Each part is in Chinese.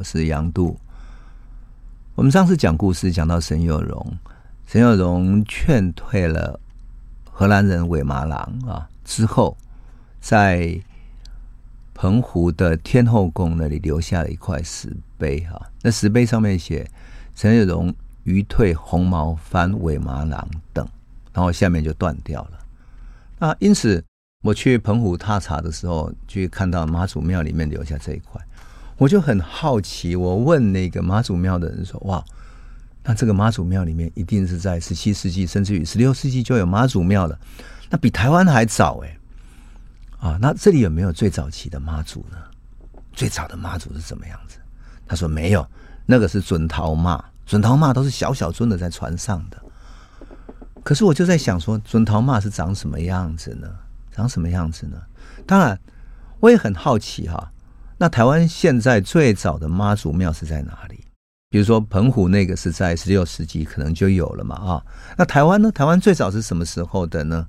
我是杨度。我们上次讲故事讲到沈有容，沈有容劝退了荷兰人韦麻郎啊之后，在澎湖的天后宫那里留下了一块石碑哈，那石碑上面写沈有容余退红毛番韦麻郎等，然后下面就断掉了。那因此我去澎湖踏查的时候，去看到妈祖庙里面留下这一块，我就很好奇，我问那个妈祖庙的人说：“哇，那这个妈祖庙里面一定是在十七世纪，甚至于十六世纪就有妈祖庙了，那比台湾还早哎。”啊，那这里有没有最早期的妈祖呢？最早的妈祖是什么样子？他说没有，那个是准头妈，准头妈都是小小尊的在船上的。可是我就在想说，准头妈是长什么样子呢？长什么样子呢？当然，我也很好奇哈。那台湾现在最早的妈祖庙是在哪里？比如说澎湖那个是在十六世纪可能就有了嘛啊？那台湾呢？台湾最早是什么时候的呢？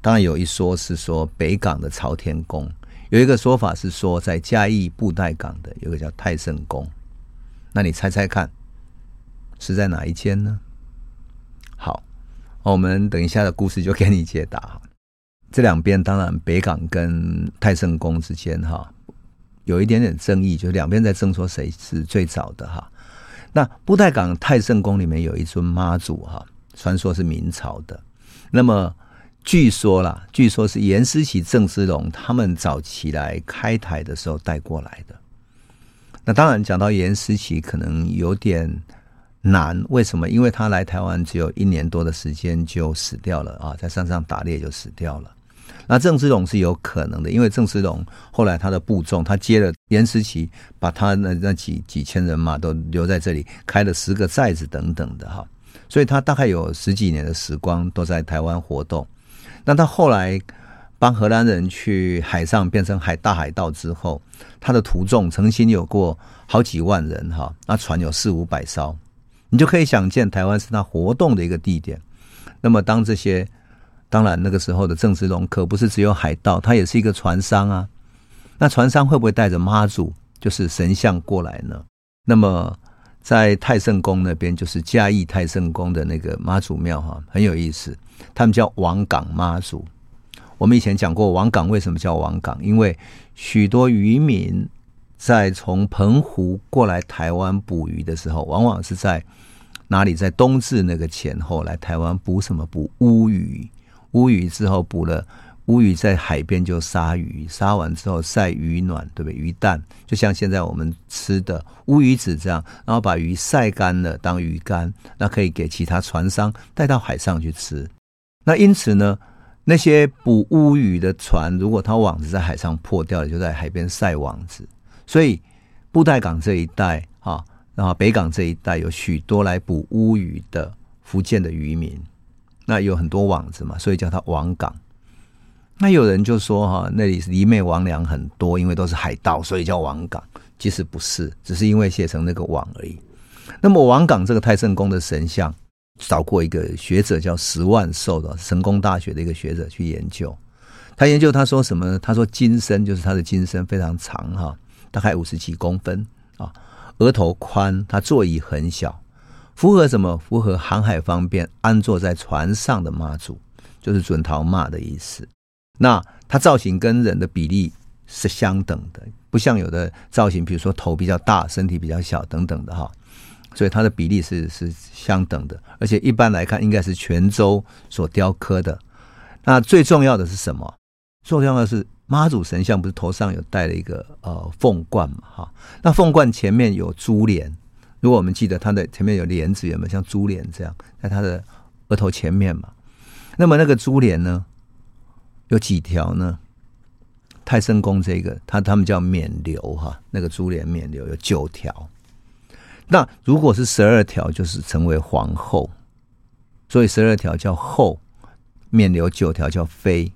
当然有一说是说北港的朝天宫，有一个说法是说在嘉义布袋港的有个叫太圣宫，那你猜猜看是在哪一间呢？好，我们等一下的故事就给你解答。这两边当然北港跟太圣宫之间哈有一点点争议，就是两边在争说谁是最早的哈。那布袋港太圣宫里面有一尊妈祖哈，传说是明朝的，那么。据说啦，据说是严思齐、郑芝龙他们早期来开台的时候带过来的。那当然讲到严思齐，可能有点难。为什么？因为他来台湾只有一年多的时间就死掉了啊，在山上打猎就死掉了。那郑芝龙是有可能的，因为郑芝龙后来他的部众，他接了严思齐，把他那那几几千人马都留在这里，开了十个寨子等等的哈，所以他大概有十几年的时光都在台湾活动。那他后来帮荷兰人去海上变成海大海盗之后，他的徒众曾经有过好几万人哈，那船有四五百艘，你就可以想见台湾是他活动的一个地点。那么当这些，当然那个时候的郑芝龙可不是只有海盗，他也是一个船商啊。那船商会不会带着妈祖，就是神像过来呢？那么在太圣宫那边，就是嘉义太圣宫的那个妈祖庙哈，很有意思。他们叫王港妈祖。我们以前讲过，王港为什么叫王港？因为许多渔民在从澎湖过来台湾捕鱼的时候，往往是在哪里？在冬至那个前后来台湾捕什么？捕乌鱼。乌鱼之后捕了乌鱼，在海边就杀鱼，杀完之后晒鱼卵，对不对？鱼蛋就像现在我们吃的乌鱼子这样，然后把鱼晒干了当鱼干，那可以给其他船商带到海上去吃。那因此呢，那些捕乌鱼的船，如果它网子在海上破掉了，就在海边晒网子。所以布袋港这一带啊，然后北港这一带有许多来捕乌鱼的福建的渔民，那有很多网子嘛，所以叫它王港。那有人就说哈，那里是魑魅魍魎很多，因为都是海盗，所以叫王港。其实不是，只是因为写成那个网而已。那么王港这个太圣宫的神像。找过一个学者叫十万寿的神功大学的一个学者去研究，他研究他说什么呢？他说金身就是他的金身非常长哈，大概五十几公分啊，额头宽，他座椅很小，符合什么？符合航海方便，安坐在船上的妈祖，就是准头妈的意思。那它造型跟人的比例是相等的，不像有的造型，比如说头比较大，身体比较小等等的哈。所以它的比例是是相等的，而且一般来看应该是泉州所雕刻的。那最重要的是什么？最重要的是妈祖神像不是头上有戴了一个呃凤冠嘛？哈，那凤冠前面有珠帘，如果我们记得它的前面有帘子，有没有像珠帘这样在它的额头前面嘛？那么那个珠帘呢，有几条呢？太圣宫这个，他他们叫冕旒哈，那个珠帘冕旒有九条。那如果是十二条，就是成为皇后，所以十二条叫后，冕旒九条叫妃，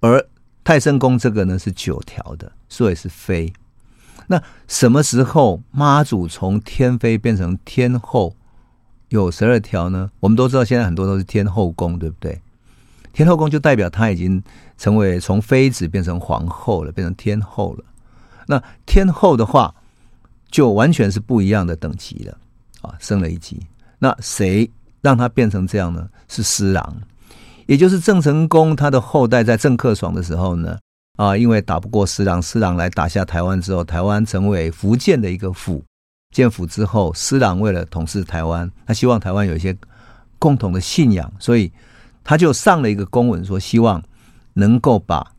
而太圣宫这个呢是九条的，所以是妃。那什么时候妈祖从天妃变成天后，有十二条呢？我们都知道现在很多都是天后宫，对不对？天后宫就代表她已经成为从妃子变成皇后了，变成天后了。那天后的话。就完全是不一样的等级了啊，升了一级。那谁让他变成这样呢？是施琅，也就是郑成功他的后代在郑克爽的时候呢，啊，因为打不过施琅，施琅来打下台湾之后，台湾成为福建的一个府。建府之后，施琅为了统治台湾，他希望台湾有一些共同的信仰，所以他就上了一个公文，说希望能够把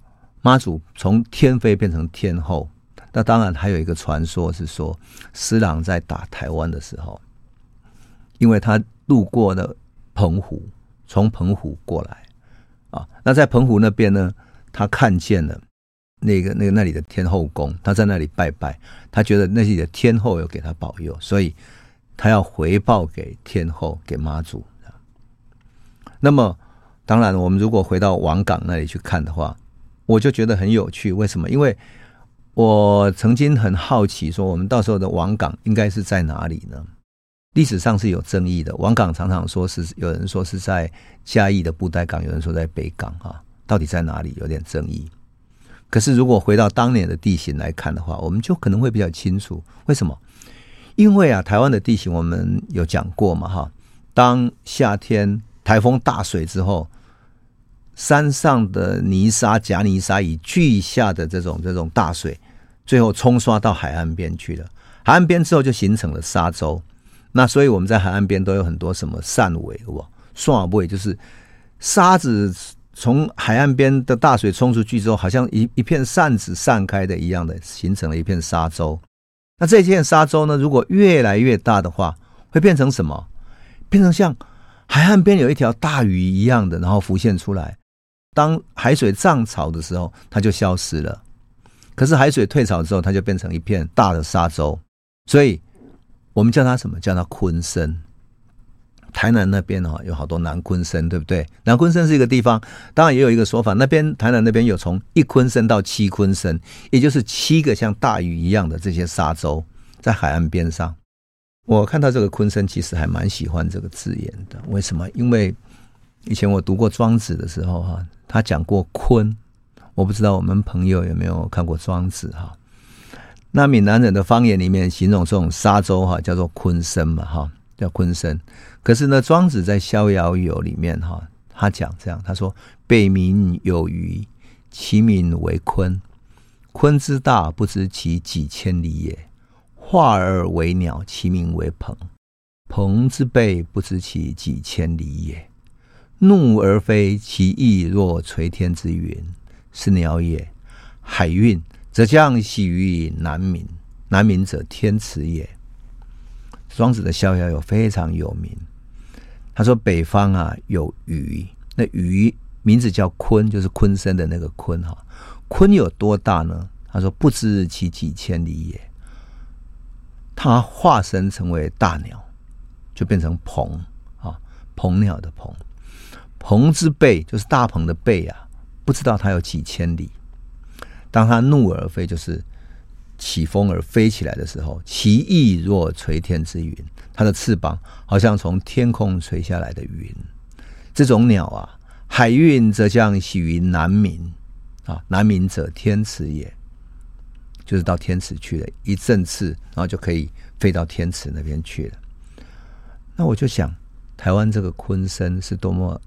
妈祖从天妃变成天后。那当然还有一个传说是说，施琅在打台湾的时候，因为他路过了澎湖，从澎湖过来啊，那在澎湖那边呢，他看见了。那个、那个、那里的天后宫，他在那里拜拜，他觉得那里的天后有给他保佑，所以他要回报给天后，给妈祖。那么，当然，我们如果回到王港那里去看的话，我就觉得很有趣。为什么？因为我曾经很好奇，说我们到时候的王港应该是在哪里呢？历史上是有争议的。王港常常说是有人说是在嘉义的布袋港，有人说在北港，哈，到底在哪里？有点争议。可是，如果回到当年的地形来看的话，我们就可能会比较清楚为什么？因为啊，台湾的地形我们有讲过嘛，哈。当夏天台风大水之后，山上的泥沙、夹泥沙以巨下的这种这种大水，最后冲刷到海岸边去了。海岸边之后就形成了沙洲。那所以我们在海岸边都有很多什么扇尾，哇，扇尾就是沙子。从海岸边的大水冲出去之后，好像一一片扇子散开的一样的，形成了一片沙洲。那这片沙洲呢，如果越来越大的话，会变成什么？变成像海岸边有一条大鱼一样的，然后浮现出来。当海水涨潮的时候，它就消失了。可是海水退潮之后，它就变成一片大的沙洲。所以我们叫它什么？叫它鲲鯓。台南那边哦，有好多南鲲鯓，对不对？南鲲鯓是一个地方，当然也有一个说法，那边台南那边有从一鲲鯓到七鲲鯓，也就是七个像大鱼一样的这些沙洲在海岸边上。我看到这个鲲鯓，其实还蛮喜欢这个字眼的。为什么？因为以前我读过庄子的时候哈，他讲过鲲，我不知道我们朋友有没有看过庄子哈。那闽南人的方言里面形容这种沙洲哈，叫做鲲鯓嘛哈。叫鲲鯓，可是呢，庄子在《逍遥游》里面哈，他讲这样，他说：“北冥有鱼，其名为鲲。鲲之大，不知其几千里也；化而为鸟，其名为鹏。鹏之背，不知其几千里也；怒而飞，其翼若垂天之云，是鸟也。海运，则将徙于南冥，南冥者，天池也。”庄子的《逍遥游》非常有名。他说：“北方啊有鱼，那鱼名字叫鲲，就是鲲身的那个鲲哈。鲲有多大呢？他说不知其几千里也。它化身成为大鸟，就变成鹏啊，鹏鸟的鹏。鹏之背就是大鹏的背啊，不知道它有几千里。当它怒而飞，就是。”起风而飞起来的时候，其翼若垂天之云，它的翅膀好像从天空垂下来的云。这种鸟啊，海运则将徙于南冥啊，南冥者天池也，就是到天池去了，一振翅，然后就可以飞到天池那边去了。那我就想，台湾这个鲲鯓是多么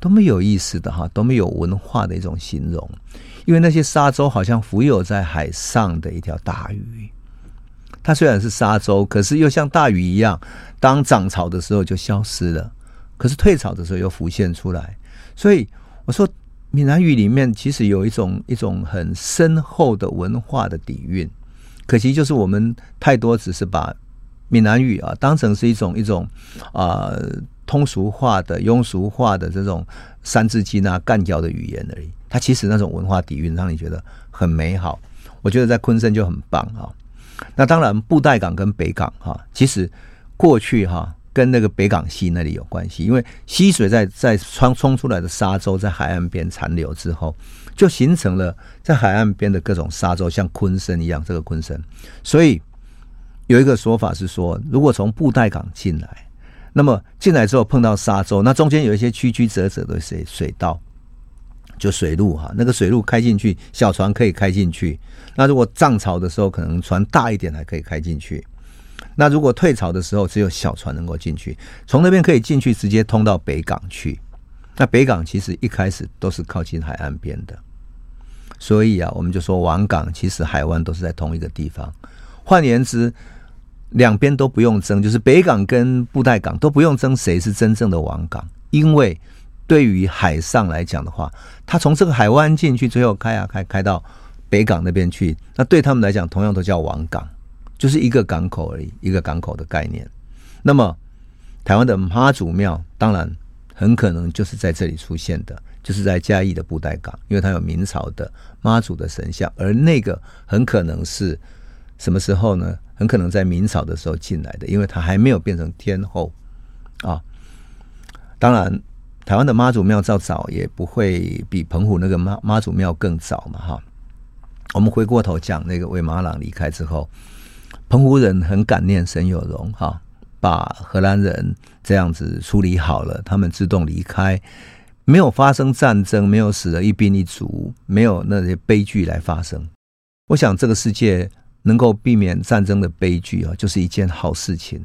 多么有意思的哈，多么有文化的一种形容。因为那些沙洲好像浮游在海上的一条大鱼，它虽然是沙洲，可是又像大鱼一样，当涨潮的时候就消失了，可是退潮的时候又浮现出来。所以我说，闽南语里面其实有一种一种很深厚的文化的底蕴，可惜就是我们太多只是把闽南语啊当成是一种一种啊。通俗化的、庸俗化的这种三字经啊、干譙的语言而已。它其实那种文化底蕴让你觉得很美好。我觉得在昆山就很棒啊。那当然，布袋港跟北港哈，其实过去哈跟那个北港溪那里有关系，因为溪水在在冲冲出来的沙洲在海岸边残留之后，就形成了在海岸边的各种沙洲，像鲲鯓一样这个鲲鯓。所以有一个说法是说，如果从布袋港进来。那么进来之后碰到沙洲，那中间有一些曲曲折折的水水道，就水路哈，那个水路开进去，小船可以开进去。那如果涨潮的时候，可能船大一点还可以开进去。那如果退潮的时候，只有小船能够进去。从那边可以进去，直接通到北港去。那北港其实一开始都是靠近海岸边的，所以啊，我们就说王港其实海湾都是在同一个地方。换言之，两边都不用争，就是北港跟布袋港都不用争谁是真正的王港，因为。对于海上来讲的话，他从这个海湾进去，最后开啊开，开到北港那边去，那对他们来讲，同样都叫王港，就是一个港口而已，一个港口的概念。那么，台湾的妈祖庙，当然很可能就是在这里出现的，就是在嘉义的布袋港，因为它有明朝的妈祖的神像，而那个很可能是什么时候呢？很可能在明朝的时候进来的，因为他还没有变成天后啊。当然。台湾的妈祖庙造早，也不会比澎湖那个妈妈祖庙更早嘛，哈。我们回过头讲那个魏玛朗离开之后，澎湖人很感念沈有容，哈，把荷兰人这样子处理好了，他们自动离开，没有发生战争，没有死了一兵一卒，没有那些悲剧来发生。我想这个世界能够避免战争的悲剧啊，就是一件好事情。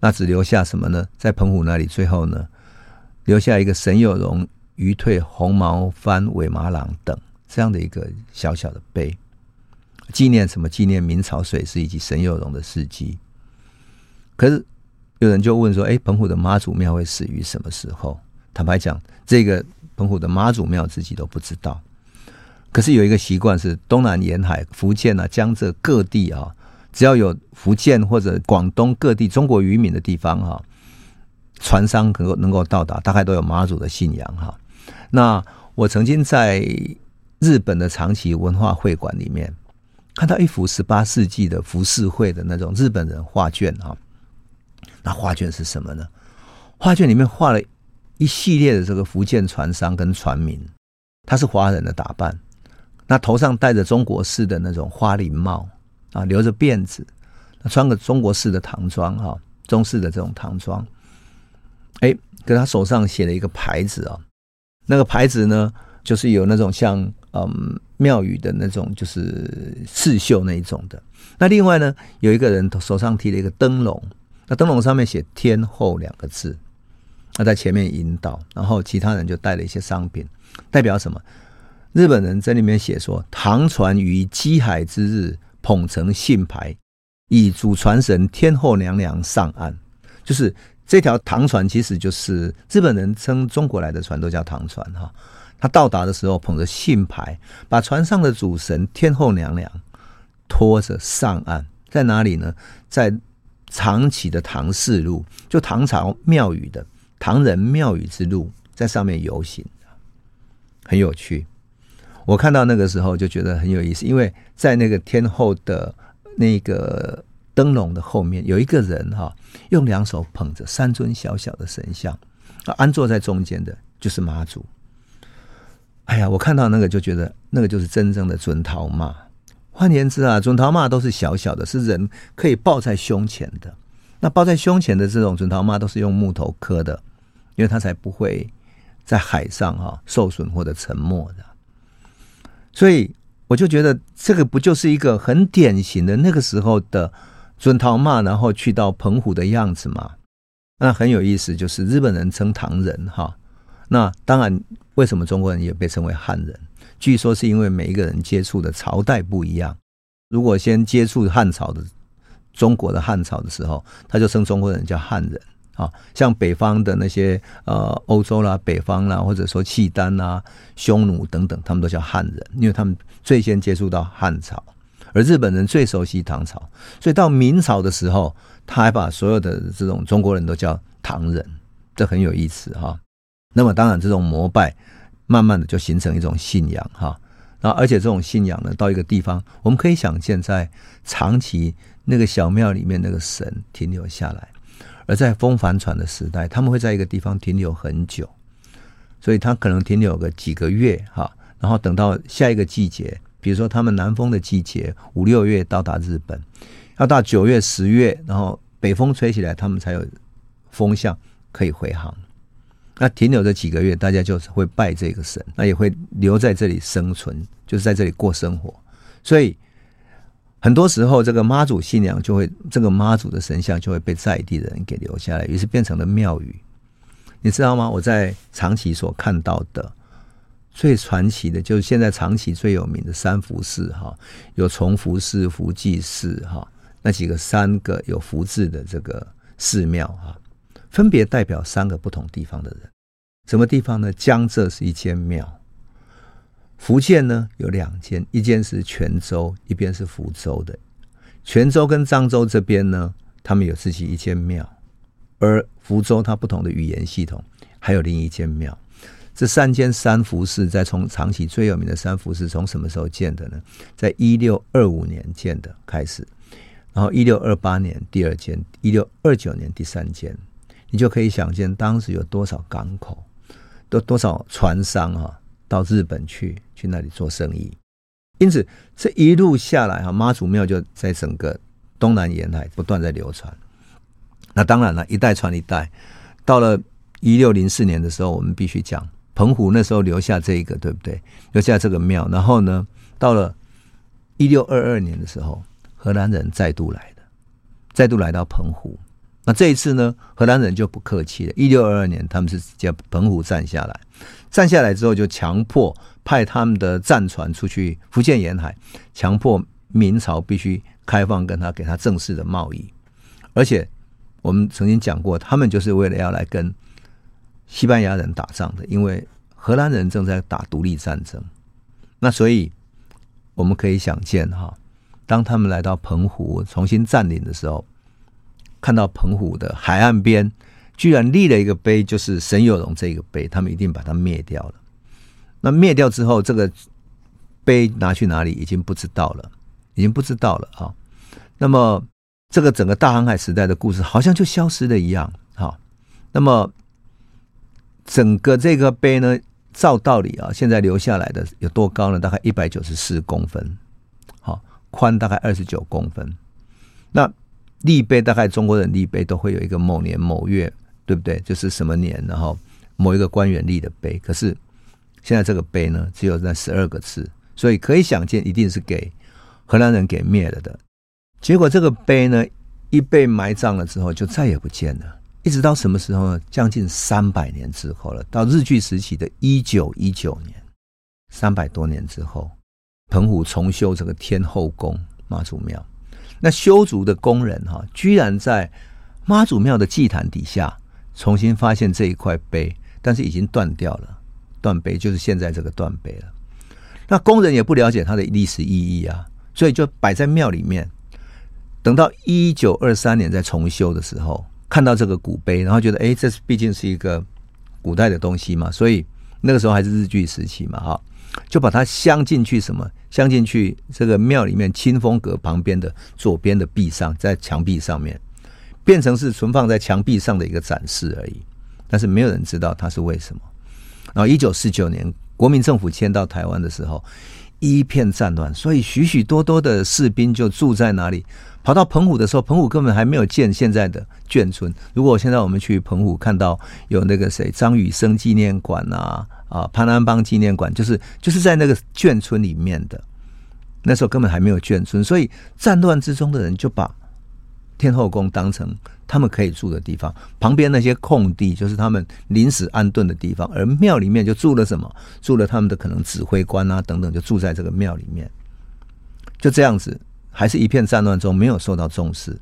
那只留下什么呢？在澎湖那里，最后呢？留下一个沈有容、鱼退、红毛番、尾马朗等这样的一个小小的碑，纪念什么？纪念明朝水师以及沈有容的事迹。可是有人就问说：“哎，澎湖的妈祖庙会死于什么时候？”坦白讲，这个澎湖的妈祖庙自己都不知道。可是有一个习惯是，东南沿海、福建啊、江浙各地啊，只要有福建或者广东各地中国渔民的地方啊。船商能够能够到达，大概都有妈祖的信仰哈。那我曾经在日本的长崎文化会馆里面看到一幅十八世纪的浮世绘的那种日本人画卷哈。那画卷是什么呢？画卷里面画了一系列的这个福建船商跟船民，他是华人的打扮，那头上戴着中国式的那种花翎帽啊，留着辫子，穿个中国式的唐装哈，中式的这种唐装。哎，跟他手上写了一个牌子啊，那个牌子呢，就是有那种像嗯庙宇的那种，就是刺绣那一种的。那另外呢，有一个人手上提了一个灯笼，那灯笼上面写“天后”两个字，他在前面引导，然后其他人就带了一些商品，代表什么？日本人在里面写说，唐船于稽海之日捧成信牌，以主船神天后娘娘上岸，就是。这条唐船其实就是日本人称中国来的船都叫唐船哈。他到达的时候捧着信牌，把船上的主神天后娘娘拖着上岸，在哪里呢？在长崎的唐氏路，就唐朝庙宇的唐人庙宇之路，在上面游行，很有趣。我看到那个时候就觉得很有意思，因为在那个天后的那个。灯笼的后面有一个人哈，用两手捧着三尊小小的神像，啊，安坐在中间的就是妈祖。哎呀，我看到那个就觉得那个就是真正的准头妈。换言之啊，准头妈都是小小的，是人可以抱在胸前的。那抱在胸前的这种准头妈都是用木头刻的，因为它才不会在海上哈受损或者沉没的。所以我就觉得这个不就是一个很典型的那个时候的。准唐骂，然后去到澎湖的样子嘛，那很有意思。就是日本人称唐人哈，那当然为什么中国人也被称为汉人？据说是因为每一个人接触的朝代不一样。如果先接触汉朝的中国的汉朝的时候，他就称中国人叫汉人啊。像北方的那些呃欧洲啦、北方啦，或者说契丹啦、匈奴等等，他们都叫汉人，因为他们最先接触到汉朝。而日本人最熟悉唐朝，所以到明朝的时候，他还把所有的这种中国人都叫唐人，这很有意思哈。那么当然，这种膜拜慢慢的就形成一种信仰哈。那而且这种信仰呢，到一个地方，我们可以想见，在长崎那个小庙里面，那个神停留下来；而在风帆船的时代，他们会在一个地方停留很久，所以他可能停留个几个月哈，然后等到下一个季节。比如说，他们南风的季节五六月到达日本，要到九月、十月，然后北风吹起来，他们才有风向可以回航。那停留这几个月，大家就是会拜这个神，那也会留在这里生存，就是在这里过生活。所以很多时候，这个妈祖信仰就会，这个妈祖的神像就会被在地的人给留下来，于是变成了庙宇。你知道吗？我在长崎所看到的最传奇的，就是现在长崎最有名的三福寺哈，有崇福寺、福济寺哈，那几个三个有福字的这个寺庙哈。分别代表三个不同地方的人，什么地方呢？江浙是一间庙，福建呢有两间，一间是泉州，一边是福州的。泉州跟漳州这边呢，他们有自己一间庙，而福州它不同的语言系统，还有另一间庙。这三间三福寺，在从长崎最有名的三福寺，从什么时候建的呢？在一六二五年建的开始，然后一六二八年第二间，一六二九年第三间。你就可以想见当时有多少港口，多多少船商啊，到日本去去那里做生意。因此这一路下来哈，妈祖庙就在整个东南沿海不断在流传。那当然了，一代传一代，到了一六零四年的时候，我们必须讲澎湖那时候留下这一个，对不对？留下这个庙。然后呢，到了一六二二年的时候，荷兰人再度来的，再度来到澎湖。那这一次呢，荷兰人就不客气了。一六二二年，他们是叫澎湖站下来，站下来之后就强迫派他们的战船出去福建沿海，强迫明朝必须开放跟他给他正式的贸易。而且我们曾经讲过，他们就是为了要来跟西班牙人打仗的，因为荷兰人正在打独立战争。那所以我们可以想见哈，当他们来到澎湖重新占领的时候。看到澎湖的海岸边，居然立了一个碑，就是沈有容这个碑，他们一定把它灭掉了。那灭掉之后，这个碑拿去哪里，已经不知道了，已经不知道了啊。那么，这个整个大航海时代的故事，好像就消失了一样。好，那么整个这个碑呢，照道理啊，现在留下来的有多高呢？大概一百九十四公分，好，宽大概二十九公分。那立碑大概中国人立碑都会有一个某年某月，对不对？就是什么年，然后某一个官员立的碑。可是现在这个碑呢，只有那十二个字，所以可以想见，一定是给荷兰人给灭了的。结果这个碑呢，一被埋葬了之后，就再也不见了。一直到什么时候呢？将近三百年之后了，到日据时期的一九一九年，三百多年之后，澎湖重修这个天后宫妈祖庙。那修筑的工人哈，居然在妈祖庙的祭坛底下重新发现这一块碑，但是已经断掉了，断碑就是现在这个断碑了。那工人也不了解它的历史意义啊，所以就摆在庙里面。等到一九二三年再重修的时候，看到这个古碑，然后觉得哎，这是毕竟是一个古代的东西嘛，所以那个时候还是日据时期嘛，哈。就把它镶进去，什么镶进去？这个庙里面清风阁旁边的左边的壁上，在墙壁上面，变成是存放在墙壁上的一个展示而已。但是没有人知道它是为什么。然后一九四九年国民政府迁到台湾的时候，一片战乱，所以许许多多的士兵就住在哪里。跑到澎湖的时候，澎湖根本还没有建现在的眷村。如果现在我们去澎湖看到有那个谁张雨生纪念馆啊。啊，潘安邦纪念馆就是就是在那个眷村里面的，那时候根本还没有眷村，所以战乱之中的人就把天后宫当成他们可以住的地方，旁边那些空地就是他们临时安顿的地方，而庙里面就住了什么？住了他们的可能指挥官啊等等，就住在这个庙里面，就这样子，还是一片战乱中没有受到重视。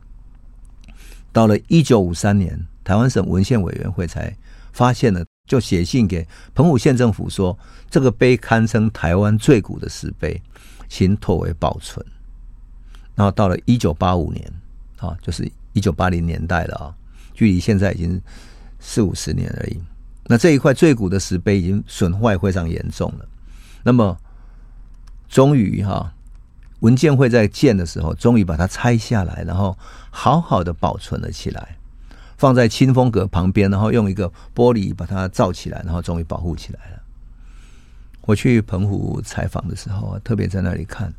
到了一九五三年，台湾省文献委员会才发现了。就写信给澎湖县政府说，这个碑堪称台湾最古的石碑，请妥为保存。然后到了一九八五年，啊，就是一九八零年代了啊，距离现在已经四五十年而已。那这一块最古的石碑已经损坏非常严重了。那么，终于哈，文建会在建的时候，终于把它拆下来，然后好好的保存了起来。放在清风阁旁边，然后用一个玻璃把它罩起来，然后终于保护起来了。我去澎湖采访的时候，特别在那里看，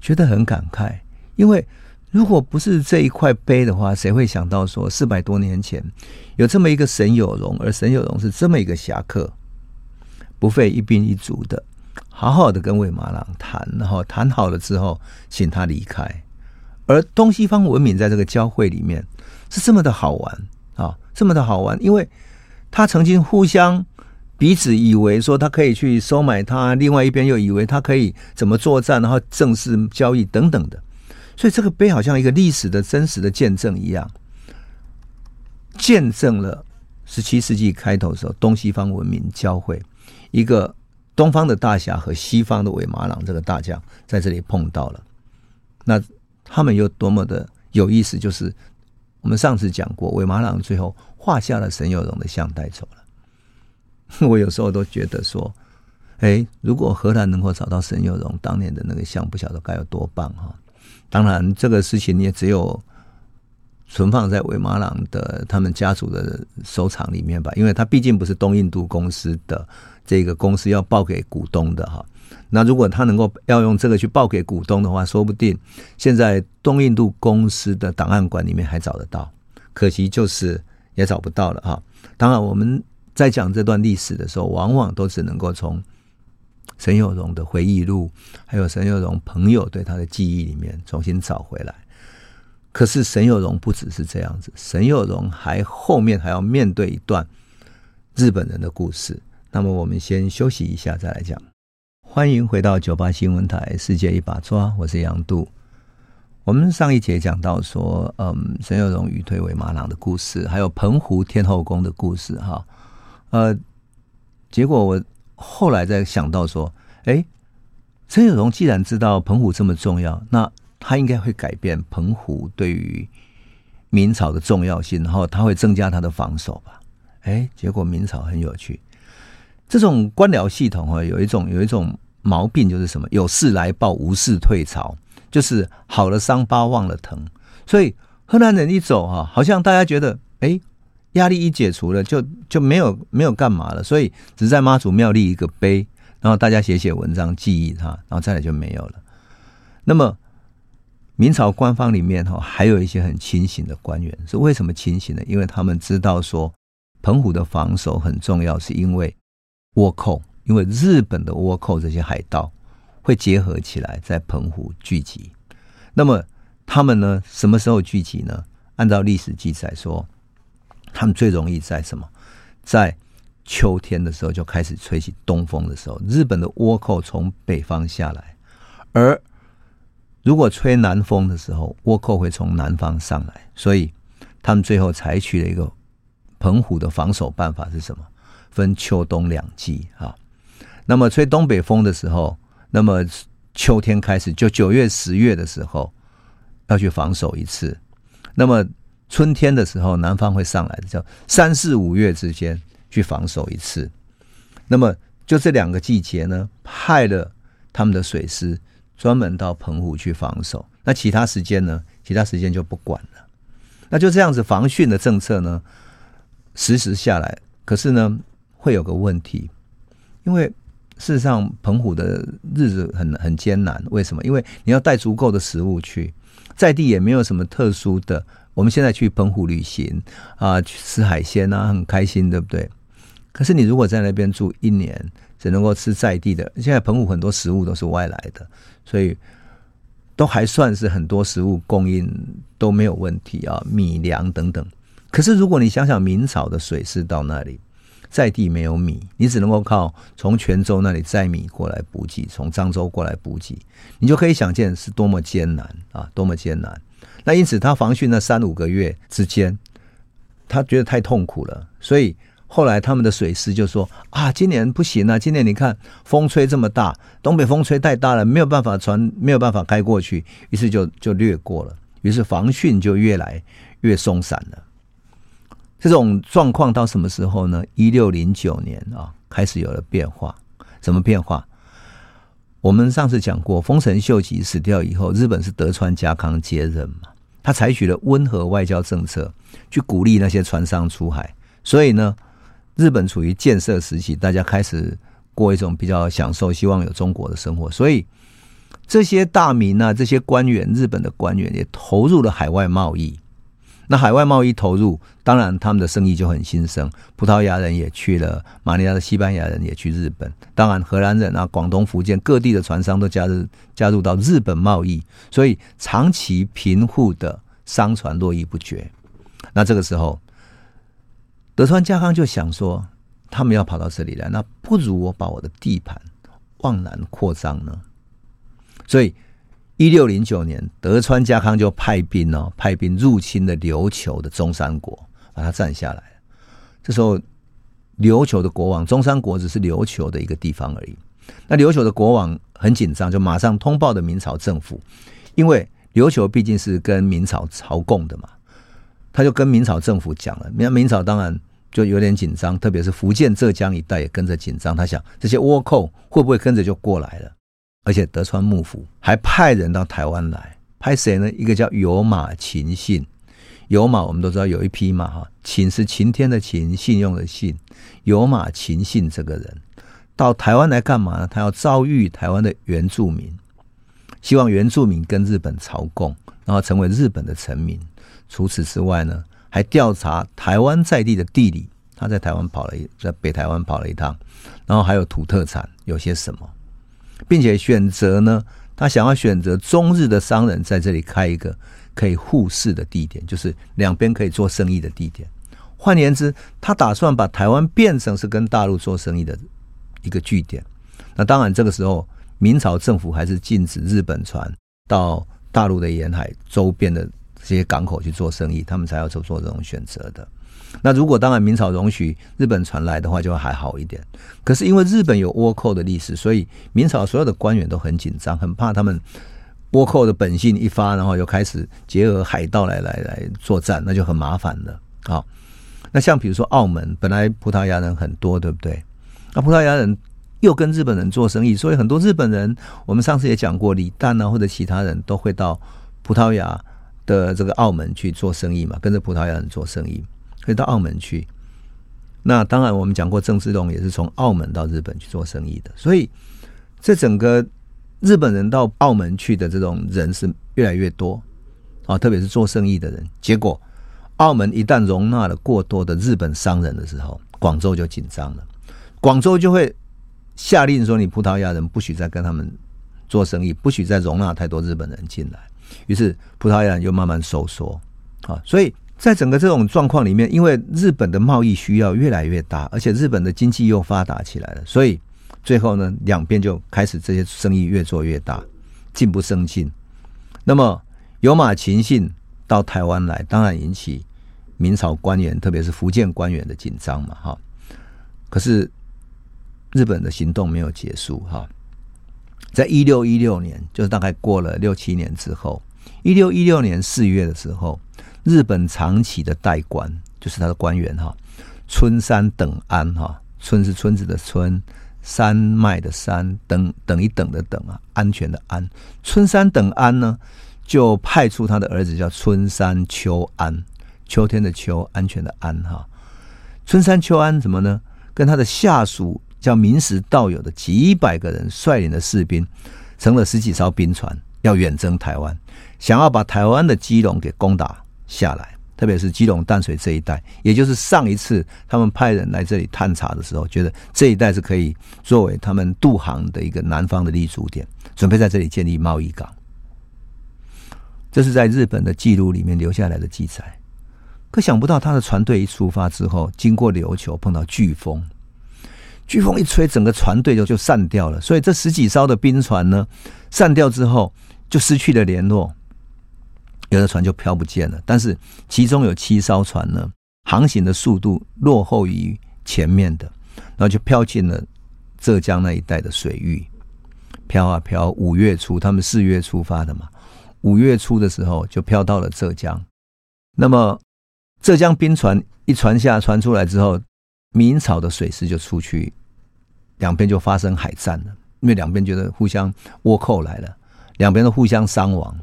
觉得很感慨，因为如果不是这一块碑的话，谁会想到说四百多年前有这么一个沈有容，而沈有容是这么一个侠客，不费一兵一卒的，好好的跟魏玛郎谈，然后谈好了之后，请他离开。而东西方文明在这个交汇里面是这么的好玩啊，这么的好玩，因为他曾经互相彼此以为说他可以去收买他，另外一边又以为他可以怎么作战，然后正式交易等等的。所以这个碑好像一个历史的真实的见证一样，见证了十七世纪开头的时候东西方文明交汇，一个东方的大侠和西方的韦马朗这个大将在这里碰到了。那他们又多么的有意思，就是我们上次讲过，韦马朗最后画下了沈有容的像带走了。我有时候都觉得说，哎，如果荷兰能够找到沈有容当年的那个像，不晓得该有多棒哈。当然，这个事情你也只有存放在韦马郎的他们家族的收藏里面吧，因为他毕竟不是东印度公司的这个公司要报给股东的哈。那如果他能够要用这个去报给股东的话，说不定现在东印度公司的档案馆里面还找得到，可惜就是也找不到了哈。当然，我们在讲这段历史的时候，往往都只能够从。沈有容的回忆录，还有沈有容朋友对他的记忆里面重新找回来。可是沈有容不只是这样子，沈有容还后面还要面对一段日本人的故事。那么我们先休息一下再来讲。欢迎回到九八新闻台《世界一把抓》，我是杨度。我们上一节讲到说，嗯，沈有容与退韦马郎的故事，还有澎湖天后宫的故事，哈，呃，结果我。后来再想到说，哎，陈有容既然知道澎湖这么重要，那他应该会改变澎湖对于明朝的重要性，然后他会增加他的防守吧？哎，结果明朝很有趣，这种官僚系统啊，有一种有一种毛病，就是什么？有事来报，无事退朝，就是好了伤疤忘了疼。所以荷兰人一走哈，好像大家觉得，哎。压力一解除了，就就没有没有干嘛了，所以只在妈祖庙立一个碑，然后大家写写文章记忆他，然后再来就没有了。那么明朝官方里面哈，还有一些很清醒的官员，是为什么清醒呢？因为他们知道说澎湖的防守很重要，是因为倭寇，因为日本的倭寇这些海盗会结合起来在澎湖聚集。那么他们呢，什么时候聚集呢？按照历史记载说。他们最容易在什么？在秋天的时候就开始吹起东风的时候，日本的倭寇从北方下来，而如果吹南风的时候，倭寇会从南方上来。所以他们最后采取了一个澎湖的防守办法是什么？分秋冬两季啊。那么吹东北风的时候，那么秋天开始就九月、十月的时候要去防守一次。那么春天的时候，南方会上来的，叫三四五月之间去防守一次。那么就这两个季节呢，派了他们的水师专门到澎湖去防守。那其他时间呢？其他时间就不管了。那就这样子防汛的政策呢，实施下来。可是呢，会有个问题，因为事实上澎湖的日子很很艰难。为什么？因为你要带足够的食物去，在地也没有什么特殊的。我们现在去澎湖旅行啊，去吃海鲜啊，很开心，对不对？可是你如果在那边住一年，只能够吃在地的。现在澎湖很多食物都是外来的，所以都还算是很多食物供应都没有问题啊，米粮等等。可是如果你想想明朝的水师到那里，在地没有米，你只能够靠从泉州那里载米过来补给，从漳州过来补给，你就可以想见是多么艰难啊，多么艰难。那因此，他防汛那三五个月之间，他觉得太痛苦了，所以后来他们的水师就说：“啊，今年不行啊，今年你看风吹这么大，东北风吹太大了，没有办法船没有办法开过去，于是就就略过了。于是防汛就越来越松散了。这种状况到什么时候呢？一六零九年啊，开始有了变化。什么变化？我们上次讲过，丰臣秀吉死掉以后，日本是德川家康接任嘛。他采取了温和外交政策，去鼓励那些船商出海。所以呢，日本处于建设时期，大家开始过一种比较享受、希望有中国的生活。所以这些大名啊，这些官员，日本的官员也投入了海外贸易。那海外贸易投入，当然他们的生意就很兴盛。葡萄牙人也去了，马尼拉的西班牙人也去日本。当然，荷兰人啊，广东、福建各地的船商都加入加入到日本贸易，所以长期贫富的商船络绎不绝。那这个时候，德川家康就想说，他们要跑到这里来，那不如我把我的地盘往南扩张呢。所以。一六零九年，德川家康就派兵哦，派兵入侵了琉球的中山国，把它占下来。这时候，琉球的国王中山国只是琉球的一个地方而已。那琉球的国王很紧张，就马上通报的明朝政府，因为琉球毕竟是跟明朝朝贡的嘛，他就跟明朝政府讲了。明明朝当然就有点紧张，特别是福建、浙江一带也跟着紧张。他想，这些倭寇会不会跟着就过来了？而且德川幕府还派人到台湾来，派谁呢？一个叫有马晴信，有马我们都知道有一匹马哈，晴是晴天的晴，信用的信。有马晴信这个人到台湾来干嘛呢？他要遭遇台湾的原住民，希望原住民跟日本朝贡，然后成为日本的臣民。除此之外呢，还调查台湾在地的地理，他在台湾跑了一，在北台湾跑了一趟，然后还有土特产有些什么。并且选择呢，他想要选择中日的商人在这里开一个可以互市的地点，就是两边可以做生意的地点。换言之，他打算把台湾变成是跟大陆做生意的一个据点。那当然，这个时候明朝政府还是禁止日本船到大陆的沿海周边的这些港口去做生意，他们才要做做这种选择的。那如果当然明朝容许日本船来的话，就还好一点。可是因为日本有倭寇的历史，所以明朝所有的官员都很紧张，很怕他们倭寇的本性一发，然后又开始结合海盗来来来作战，那就很麻烦了。好，那像比如说澳门，本来葡萄牙人很多，对不对？那葡萄牙人又跟日本人做生意，所以很多日本人，我们上次也讲过，李旦啊或者其他人都会到葡萄牙的这个澳门去做生意嘛，跟着葡萄牙人做生意。到澳门去，那当然我们讲过，郑芝龙也是从澳门到日本去做生意的，所以这整个日本人到澳门去的这种人是越来越多啊，特别是做生意的人。结果澳门一旦容纳了过多的日本商人的时候，广州就紧张了，广州就会下令说：你葡萄牙人不许再跟他们做生意，不许再容纳太多日本人进来。于是葡萄牙人又慢慢收缩啊，所以。在整个这种状况里面，因为日本的贸易需要越来越大，而且日本的经济又发达起来了，所以最后呢，两边就开始这些生意越做越大，进不胜进。那么有马晴信到台湾来，当然引起明朝官员，特别是福建官员的紧张嘛，哈。可是日本的行动没有结束，哈。在一六一六年，就是大概过了六七年之后，一六一六年四月的时候。日本长崎的代官就是他的官员哈，村山等安哈，村是村子的村，山脉的山，等等一等的等啊，安全的安，村山等安呢，就派出他的儿子叫村山秋安，秋天的秋，安全的安哈，村山秋安怎么呢？跟他的下属叫明石道友的几百个人率领的士兵，乘了十几艘兵船，要远征台湾，想要把台湾的基隆给攻打。下来，特别是基隆淡水这一带，也就是上一次他们派人来这里探查的时候，觉得这一带是可以作为他们渡航的一个南方的立足点，准备在这里建立贸易港。这是在日本的记录里面留下来的记载。可想不到，他的船队一出发之后，经过琉球，碰到飓风，飓风一吹，整个船队就就散掉了。所以这十几艘的兵船呢，散掉之后就失去了联络。有的船就漂不见了，但是其中有七艘船呢，航行的速度落后于前面的，然后就漂进了浙江那一带的水域，漂啊漂。五月初，他们四月出发的嘛，五月初的时候就漂到了浙江。那么浙江兵船一船下船出来之后，明朝的水师就出去，两边就发生海战了，因为两边觉得互相倭寇来了，两边都互相伤亡。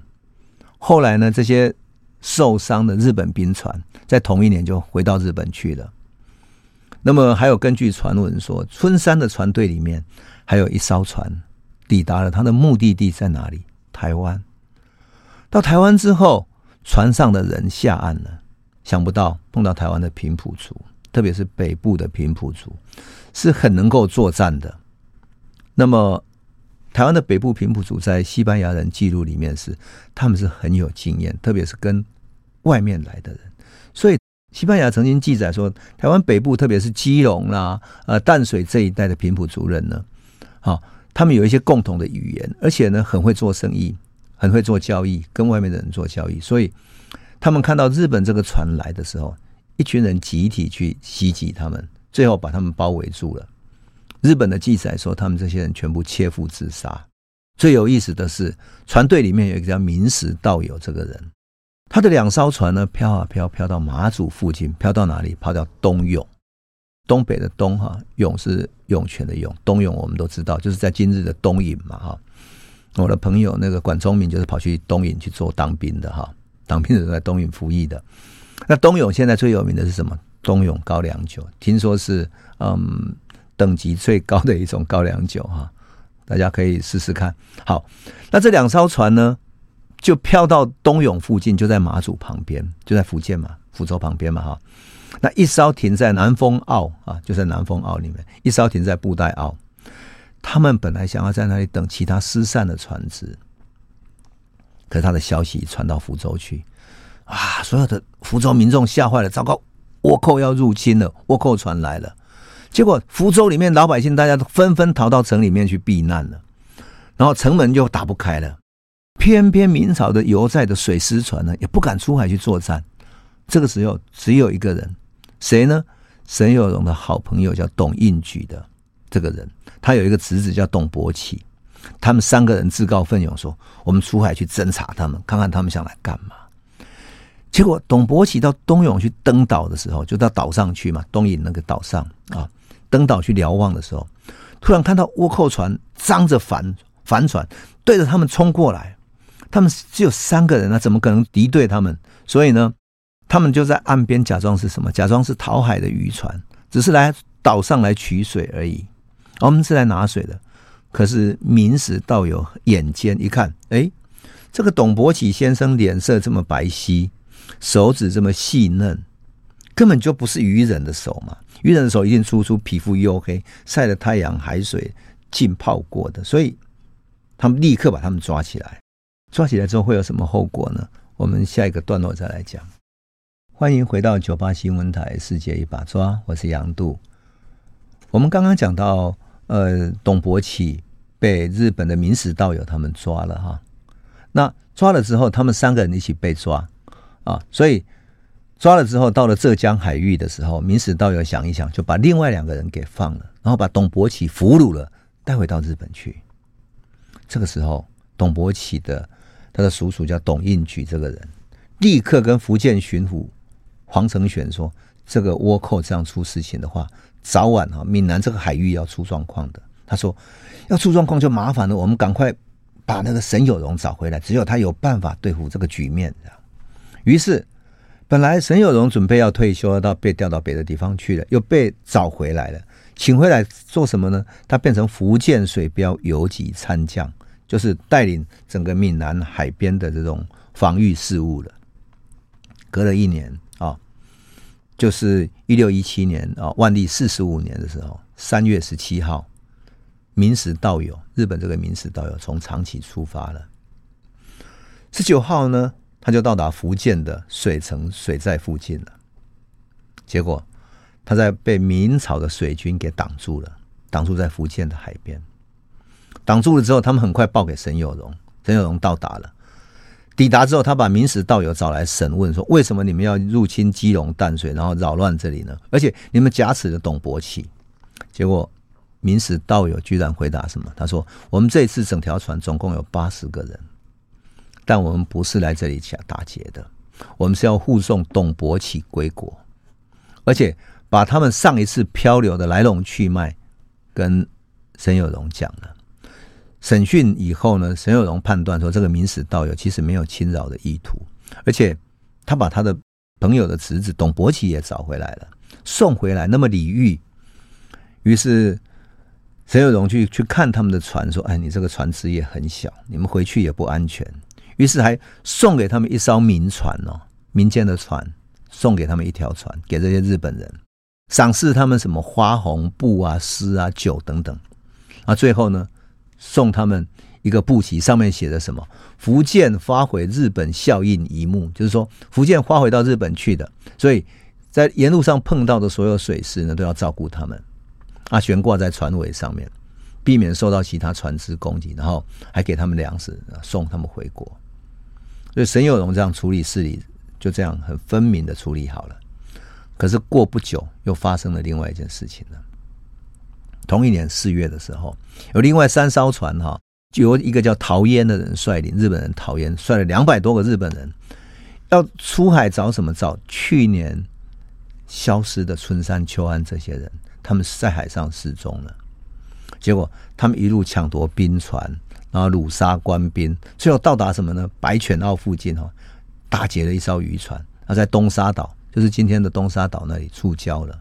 后来呢，这些受伤的日本兵船在同一年就回到日本去了。那么还有根据传闻说，春山的船队里面还有一艘船抵达了他的目的地在哪里？台湾。到台湾之后，船上的人下岸了，想不到碰到台湾的平埔族，特别是北部的平埔族，是很能够作战的。那么，台湾的北部平埔族在西班牙人记录里面是，他们是很有经验，特别是跟外面来的人。所以，西班牙曾经记载说，台湾北部特别是基隆啦、呃淡水这一带的平埔族人呢，啊，他们有一些共同的语言，而且呢，很会做生意。很会做交易，跟外面的人做交易，所以他们看到日本这个船来的时候，一群人集体去袭击他们，最后把他们包围住了。日本的记载说，他们这些人全部切腹自杀。最有意思的是，船队里面有一个叫明石道友这个人，他的两艘船呢，飘啊飘，飘到马祖附近，飘到哪里？跑到东涌，东北的东哈，涌是涌泉的涌，东涌我们都知道，就是在今日的东引嘛哈。我的朋友那个管中明就是跑去东引去做当兵的哈，当兵的都在东引服役的。那东涌现在最有名的是什么？东涌高粱酒，听说是嗯等级最高的一种高粱酒哈，大家可以试试看。好，那这两艘船呢，就飘到东涌附近，就在马祖旁边，就在福建嘛，福州旁边嘛哈。那一艘停在南风澳啊，就在南风澳里面；一艘停在布袋澳。他们本来想要在那里等其他失散的船只，可是他的消息传到福州去，啊，所有的福州民众吓坏了，糟糕，倭寇要入侵了，倭寇船来了。结果福州里面老百姓大家都纷纷逃到城里面去避难了，然后城门就打不开了。偏偏明朝的游载的水师船呢，也不敢出海去作战。这个时候只有一个人，谁呢？沈有容的好朋友叫董应举的这个人。他有一个侄子叫董伯奇，他们三个人自告奋勇说：“我们出海去侦察他们，看看他们想来干嘛。”结果董伯奇到东涌去登岛的时候，就到岛上去嘛，东引那个岛上啊，登岛去瞭望的时候，突然看到倭寇船张着帆帆船对着他们冲过来，他们只有三个人啊，怎么可能敌对他们？所以呢，他们就在岸边假装是什么？假装是讨海的渔船，只是来岛上来取水而已。我们是来拿水的，可是明史道友眼尖一看，哎，这个董伯启先生脸色这么白皙，手指这么细嫩，根本就不是渔人的手嘛。遇人的手一定粗粗，皮肤黝黑，晒了太阳、海水浸泡过的，所以他们立刻把他们抓起来。抓起来之后会有什么后果呢？我们下一个段落再来讲。欢迎回到九八新闻台《世界一把抓》，我是杨度。我们刚刚讲到。呃，董伯启被日本的明史道友他们抓了哈，那抓了之后，他们三个人一起被抓啊，所以抓了之后，到了浙江海域的时候，明史道友想一想，就把另外两个人给放了，然后把董伯启俘虏了，带回到日本去。这个时候，董伯启的他的叔叔叫董应举，这个人立刻跟福建巡抚黄承选说：“这个倭寇这样出事情的话。”早晚哈，闽南这个海域要出状况的。他说，要出状况就麻烦了，我们赶快把那个沈有容找回来，只有他有办法对付这个局面。于是，本来沈有容准备要退休，到被调到别的地方去了，又被找回来了，请回来做什么呢？他变成福建水标游击参将，就是带领整个闽南海边的这种防御事务了。隔了一年啊。就是一六一七年啊，万历四十五年的时候，三月十七号，明史道友，日本这个明史道友从长崎出发了。十九号呢，他就到达福建的水城水寨附近了。结果他在被明朝的水军给挡住了，挡住在福建的海边。挡住了之后，他们很快报给沈有容，沈有容到达了。抵达之后，他把明史道友找来审问，说：“为什么你们要入侵基隆淡水，然后扰乱这里呢？而且你们挟持了董伯启。”结果明史道友居然回答什么？他说：“我们这次整条船总共有八十个人，但我们不是来这里抢打劫的，我们是要护送董伯奇归国，而且把他们上一次漂流的来龙去脉跟沈有容讲了。”审讯以后呢，沈有容判断说，这个明史道友其实没有侵扰的意图，而且他把他的朋友的侄子董伯奇也找回来了，送回来那么李煜。于是沈有容去去看他们的船，说：“哎，你这个船只也很小，你们回去也不安全。”于是还送给他们一艘民船哦，民间的船，送给他们一条船，给这些日本人，赏赐他们什么花红布啊、诗啊、酒等等。啊，最后呢，送他们一个布旗，上面写着什么？福建发回日本效应一幕，就是说福建发回到日本去的，所以在沿路上碰到的所有水师呢，都要照顾他们。啊，悬挂在船尾上面，避免受到其他船只攻击，然后还给他们粮食，送他们回国。所以沈有容这样处理事理，就这样很分明的处理好了。可是过不久，又发生了另外一件事情了。同一年四月的时候，有另外三艘船哈，就由一个叫陶渊的人率领，日本人陶渊率了两百多个日本人，要出海找什么？找去年消失的春山秋安这些人。他们在海上失踪了，结果他们一路抢夺兵船，然后掳杀官兵，最后到达什么呢？白犬澳附近哈，打劫了一艘渔船，他在东沙岛，就是今天的东沙岛那里触礁了。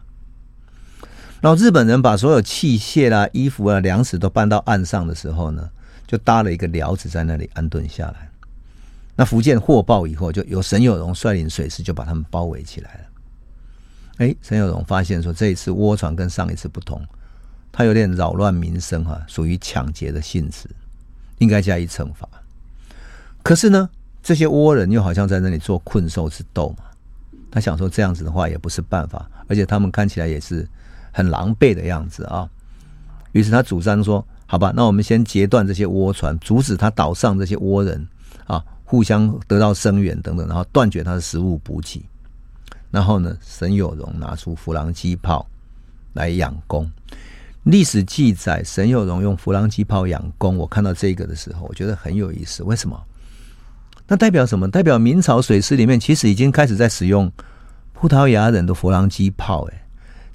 然后日本人把所有器械啦、衣服啊、粮食都搬到岸上的时候呢，就搭了一个寮子在那里安顿下来。那福建获报以后，就由沈有荣率领水师就把他们包围起来了。哎，沈有荣发现说，这一次倭船跟上一次不同，他有点扰乱民生哈，属于抢劫的性质，应该加以惩罚。可是呢，这些倭人又好像在那里做困兽之斗嘛。他想说这样子的话也不是办法，而且他们看起来也是很狼狈的样子啊。于是他主张说：“好吧，那我们先截断这些倭船，阻止他岛上这些倭人啊互相得到声援等等，然后断绝他的食物补给。”然后呢，沈有容拿出弗朗机炮来养攻。历史记载，沈有容用弗朗机炮养攻。我看到这个的时候，我觉得很有意思。为什么？那代表什么？代表明朝水师里面其实已经开始在使用葡萄牙人的弗朗机炮。哎，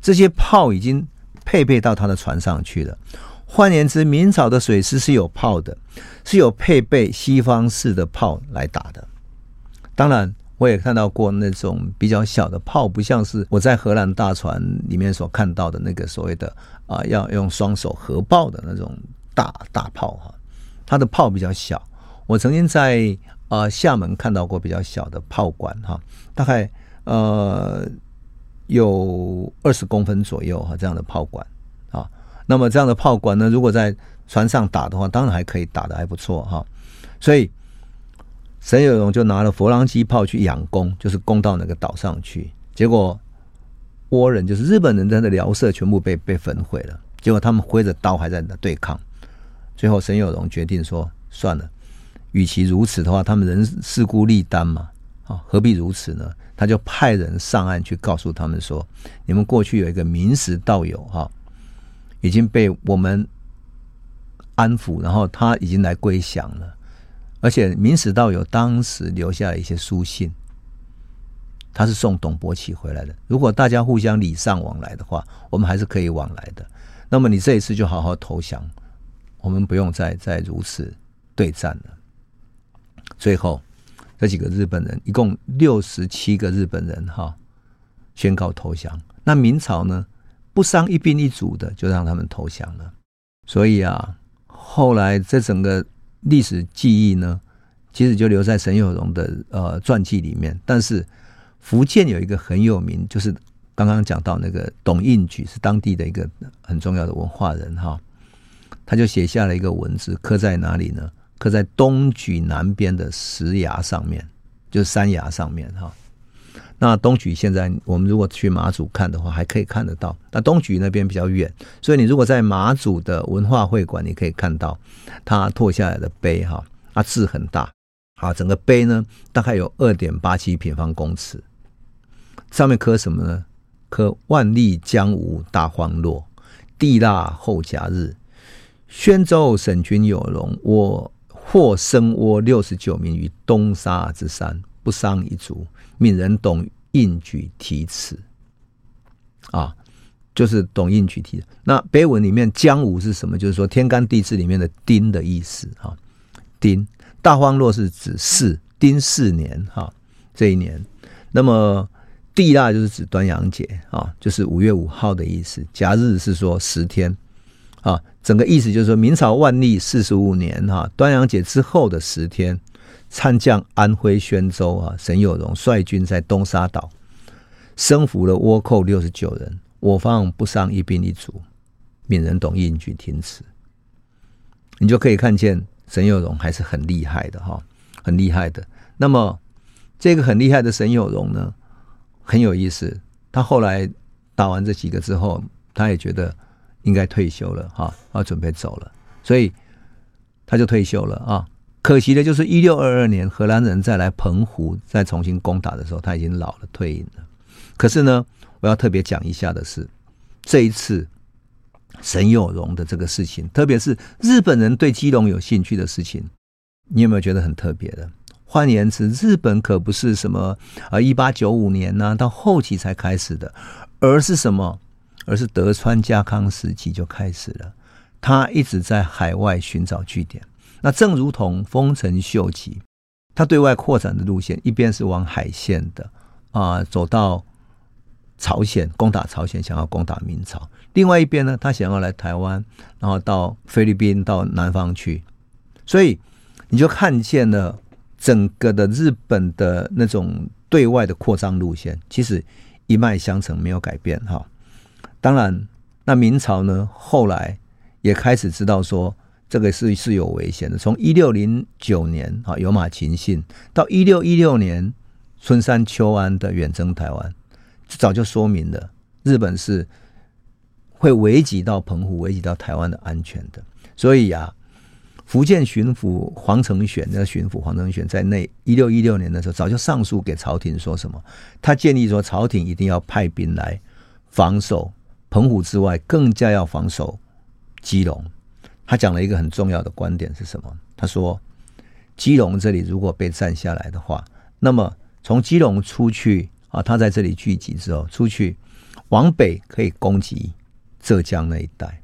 这些炮已经配备到他的船上去了。换言之，明朝的水师是有炮的，是有配备西方式的炮来打的。当然。我也看到过那种比较小的炮，不像是我在荷兰大船里面所看到的那个所谓的啊，要用双手合抱的那种大大炮哈。它的炮比较小。我曾经在啊厦门看到过比较小的炮管哈，大概呃有二十公分左右哈这样的炮管啊。那么这样的炮管呢，如果在船上打的话，当然还可以打得还不错哈。所以。沈有容就拿了佛朗机炮去养攻，就是攻到那个岛上去。结果倭人就是日本人的寮舍全部被被焚毁了。结果他们挥着刀还在那对抗。最后沈有容决定说：“算了，与其如此的话，他们人势孤力单嘛，啊，何必如此呢？”他就派人上岸去告诉他们说：“你们过去有一个明石道友哈，已经被我们安抚，然后他已经来归降了。”而且明史道友当时留下了一些书信，他是送董伯奇回来的。如果大家互相礼尚往来的话，我们还是可以往来的。那么你这一次就好好投降，我们不用再再如此对战了。最后，这几个日本人一共六十七个日本人哈，宣告投降。那明朝呢，不伤一兵一卒的就让他们投降了。所以啊，后来这整个。历史记忆呢，其实就留在沈有容的呃传记里面。但是福建有一个很有名，就是刚刚讲到那个董应举，是当地的一个很重要的文化人哈。他就写下了一个文字，刻在哪里呢？刻在东莒南边的石崖上面，就是山崖上面哈。那东莒现在我们如果去马祖看的话，还可以看得到。那东莒那边比较远，所以你如果在马祖的文化会馆，你可以看到它拓下来的碑哈，啊字很大，啊整个碑呢大概有二点八七平方公尺，上面刻什么呢？刻万历江无大荒落，地腊后甲日，宣州省君有容，我获生窝六十九名于东沙之山，不伤一卒。闽人懂应举题词啊，就是懂应举题。那碑文里面“将无”是什么？就是说天干地支里面的“丁”的意思哈。丁大荒落是指四丁巳年哈这一年。那么地腊就是指端阳节啊，就是五月五号的意思。甲日是说十天啊，整个意思就是说，明朝万历四十五年哈，端阳节之后的十天，参将安徽宣州啊，沈有容率军在东沙岛生俘了倭寇六十九人，我方不伤一兵一卒，闽人董应举听此。你就可以看见沈有容还是很厉害的哈，很厉害的。那么这个很厉害的沈有容呢，很有意思。他后来打完这几个之后，他也觉得。应该退休了哈，要准备走了，所以他就退休了啊。可惜的就是一六二二年荷兰人再来澎湖再重新攻打的时候，他已经老了退隐了。可是呢，我要特别讲一下的是，这一次沈有容的这个事情，特别是日本人对基隆有兴趣的事情，你有没有觉得很特别的？换言之，日本可不是什么啊一八九五年呢、到后期才开始的，而是什么？而是德川家康时期就开始了，他一直在海外寻找据点。那正如同丰臣秀吉，他对外扩展的路线，一边是往海线的啊、走到朝鲜攻打朝鲜，想要攻打明朝；另外一边呢，他想要来台湾，然后到菲律宾、到南方去。所以你就看见了整个的日本的那种对外的扩张路线，其实一脉相承，没有改变哈。当然，那明朝呢，后来也开始知道说这个是是有危险的。从一六零九年啊，有马勤信到一六一六年春山秋安的远征台湾，早就说明了日本是会危及到澎湖、危及到台湾的安全的。所以啊，福建巡抚黄承选那巡抚黄承选在那一六一六年的时候，早就上书给朝廷说什么？他建议说朝廷一定要派兵来防守。澎湖之外，更加要防守基隆。他讲了一个很重要的观点是什么？他说，基隆这里如果被占下来的话，那么从基隆出去啊，他在这里聚集之后，出去往北可以攻击浙江那一带，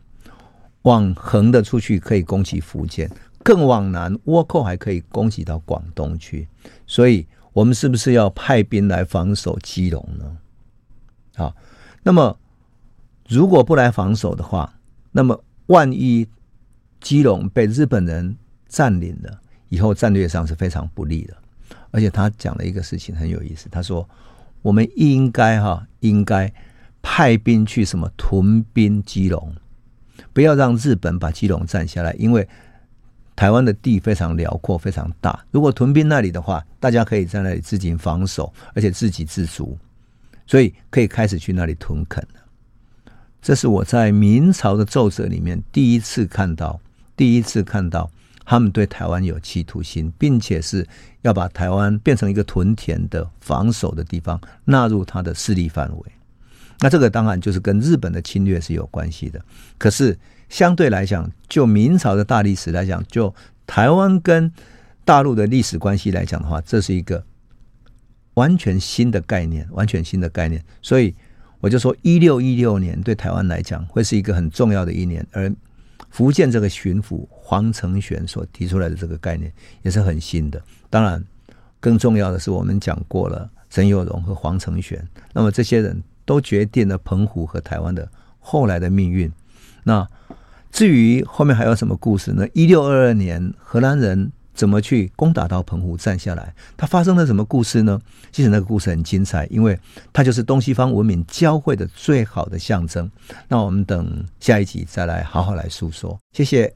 往横的出去可以攻击福建，更往南倭寇还可以攻击到广东去。所以，我们是不是要派兵来防守基隆呢？啊，那么。如果不来防守的话，那么万一基隆被日本人占领了，以后战略上是非常不利的。而且他讲了一个事情很有意思，他说我们应该哈应该派兵去什么屯兵基隆，不要让日本把基隆占下来，因为台湾的地非常辽阔非常大，如果屯兵那里的话，大家可以在那里自行防守，而且自给自足，所以可以开始去那里屯垦了。这是我在明朝的奏折里面第一次看到，第一次看到他们对台湾有企图心，并且是要把台湾变成一个屯田的防守的地方，纳入他的势力范围。那这个当然就是跟日本的侵略是有关系的。可是相对来讲，就明朝的大历史来讲，就台湾跟大陆的历史关系来讲的话，这是一个完全新的概念，完全新的概念。所以。我就说，一六一六年对台湾来讲会是一个很重要的一年，而福建这个巡抚黄承选所提出来的这个概念也是很新的。当然，更重要的是我们讲过了沈有容和黄承选，那么这些人都决定了澎湖和台湾的后来的命运。那至于后面还有什么故事呢？一六二二年荷兰人。怎么去攻打到澎湖站下来？它发生了什么故事呢？其实那个故事很精彩，因为它就是东西方文明交汇的最好的象征。那我们等下一集再来好好来诉说。谢谢。